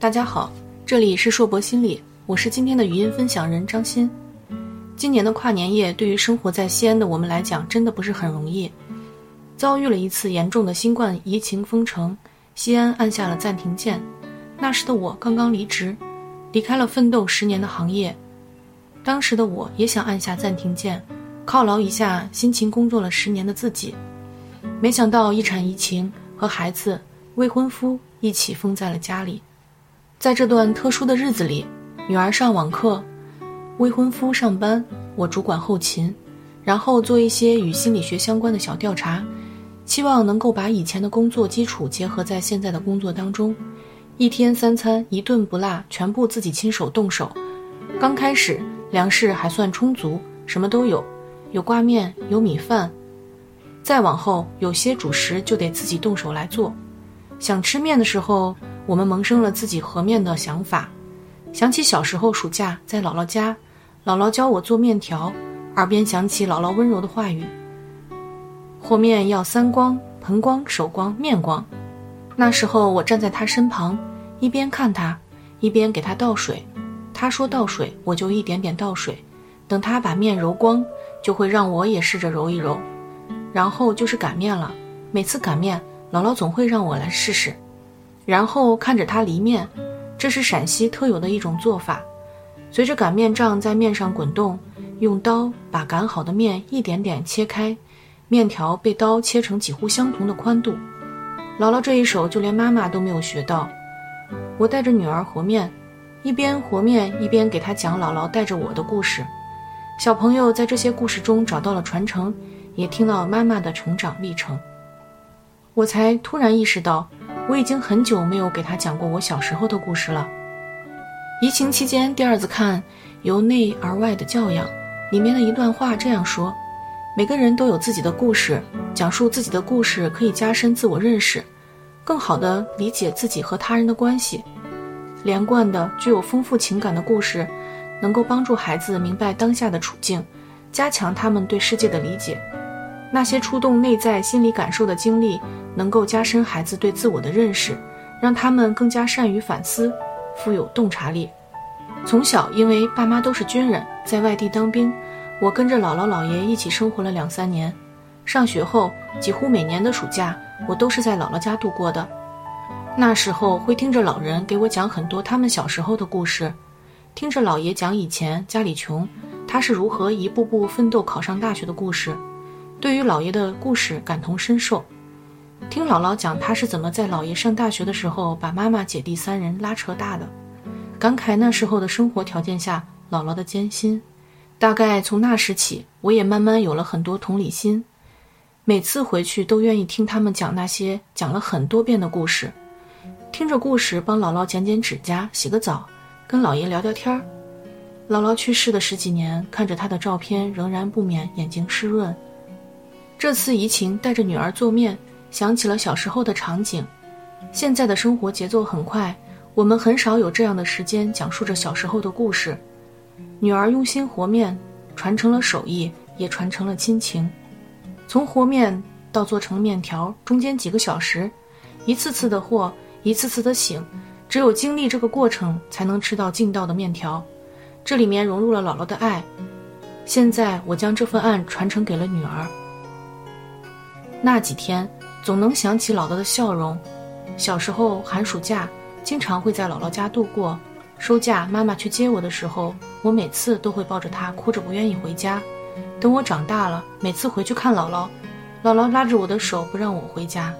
大家好，这里是硕博心理，我是今天的语音分享人张欣。今年的跨年夜对于生活在西安的我们来讲，真的不是很容易，遭遇了一次严重的新冠疫情封城，西安按下了暂停键。那时的我刚刚离职，离开了奋斗十年的行业，当时的我也想按下暂停键，犒劳一下辛勤工作了十年的自己，没想到一场疫情和孩子、未婚夫一起封在了家里。在这段特殊的日子里，女儿上网课，未婚夫上班，我主管后勤，然后做一些与心理学相关的小调查，期望能够把以前的工作基础结合在现在的工作当中。一天三餐一顿不落，全部自己亲手动手。刚开始粮食还算充足，什么都有，有挂面，有米饭。再往后，有些主食就得自己动手来做。想吃面的时候。我们萌生了自己和面的想法，想起小时候暑假在姥姥家，姥姥教我做面条，耳边响起姥姥温柔的话语：“和面要三光，盆光、手光、面光。”那时候我站在她身旁，一边看她，一边给她倒水。她说倒水，我就一点点倒水。等她把面揉光，就会让我也试着揉一揉。然后就是擀面了。每次擀面，姥姥总会让我来试试。然后看着它离面，这是陕西特有的一种做法。随着擀面杖在面上滚动，用刀把擀好的面一点点切开，面条被刀切成几乎相同的宽度。姥姥这一手就连妈妈都没有学到。我带着女儿和面，一边和面一边给她讲姥姥带着我的故事。小朋友在这些故事中找到了传承，也听到妈妈的成长历程。我才突然意识到。我已经很久没有给他讲过我小时候的故事了。疫情期间第二次看《由内而外的教养》，里面的一段话这样说：每个人都有自己的故事，讲述自己的故事可以加深自我认识，更好地理解自己和他人的关系。连贯的、具有丰富情感的故事，能够帮助孩子明白当下的处境，加强他们对世界的理解。那些触动内在心理感受的经历。能够加深孩子对自我的认识，让他们更加善于反思，富有洞察力。从小，因为爸妈都是军人，在外地当兵，我跟着姥姥姥爷一起生活了两三年。上学后，几乎每年的暑假，我都是在姥姥家度过的。那时候会听着老人给我讲很多他们小时候的故事，听着姥爷讲以前家里穷，他是如何一步步奋斗考上大学的故事，对于姥爷的故事感同身受。听姥姥讲，她是怎么在姥爷上大学的时候把妈妈姐弟三人拉扯大的，感慨那时候的生活条件下姥姥的艰辛。大概从那时起，我也慢慢有了很多同理心，每次回去都愿意听他们讲那些讲了很多遍的故事，听着故事帮姥姥剪剪指甲、洗个澡，跟姥爷聊聊天儿。姥姥去世的十几年，看着她的照片，仍然不免眼睛湿润。这次怡情带着女儿做面。想起了小时候的场景，现在的生活节奏很快，我们很少有这样的时间讲述着小时候的故事。女儿用心和面，传承了手艺，也传承了亲情。从和面到做成面条，中间几个小时，一次次的和，一次次的醒，只有经历这个过程，才能吃到劲道的面条。这里面融入了姥姥的爱。现在我将这份爱传承给了女儿。那几天。总能想起姥姥的笑容。小时候寒暑假，经常会在姥姥家度过。收假，妈妈去接我的时候，我每次都会抱着她，哭着不愿意回家。等我长大了，每次回去看姥姥，姥姥拉着我的手不让我回家。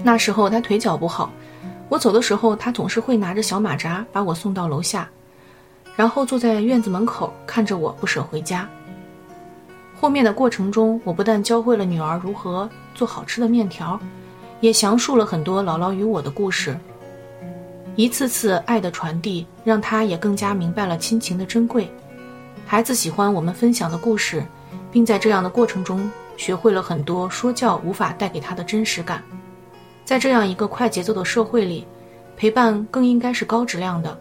那时候她腿脚不好，我走的时候，她总是会拿着小马扎把我送到楼下，然后坐在院子门口看着我，不舍回家。和面的过程中，我不但教会了女儿如何做好吃的面条，也详述了很多姥姥与我的故事。一次次爱的传递，让她也更加明白了亲情的珍贵。孩子喜欢我们分享的故事，并在这样的过程中学会了很多说教无法带给他的真实感。在这样一个快节奏的社会里，陪伴更应该是高质量的。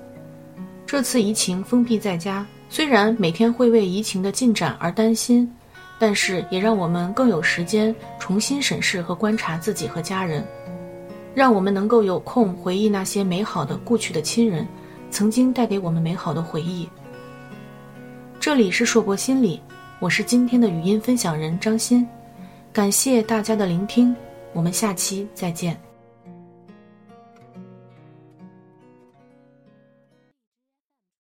这次怡情封闭在家，虽然每天会为怡情的进展而担心。但是也让我们更有时间重新审视和观察自己和家人。让我们能够有空回忆那些美好的过去的亲人，曾经带给我们美好的回忆。这里是硕博心理，我是今天的语音分享人张欣，感谢大家的聆听，我们下期再见。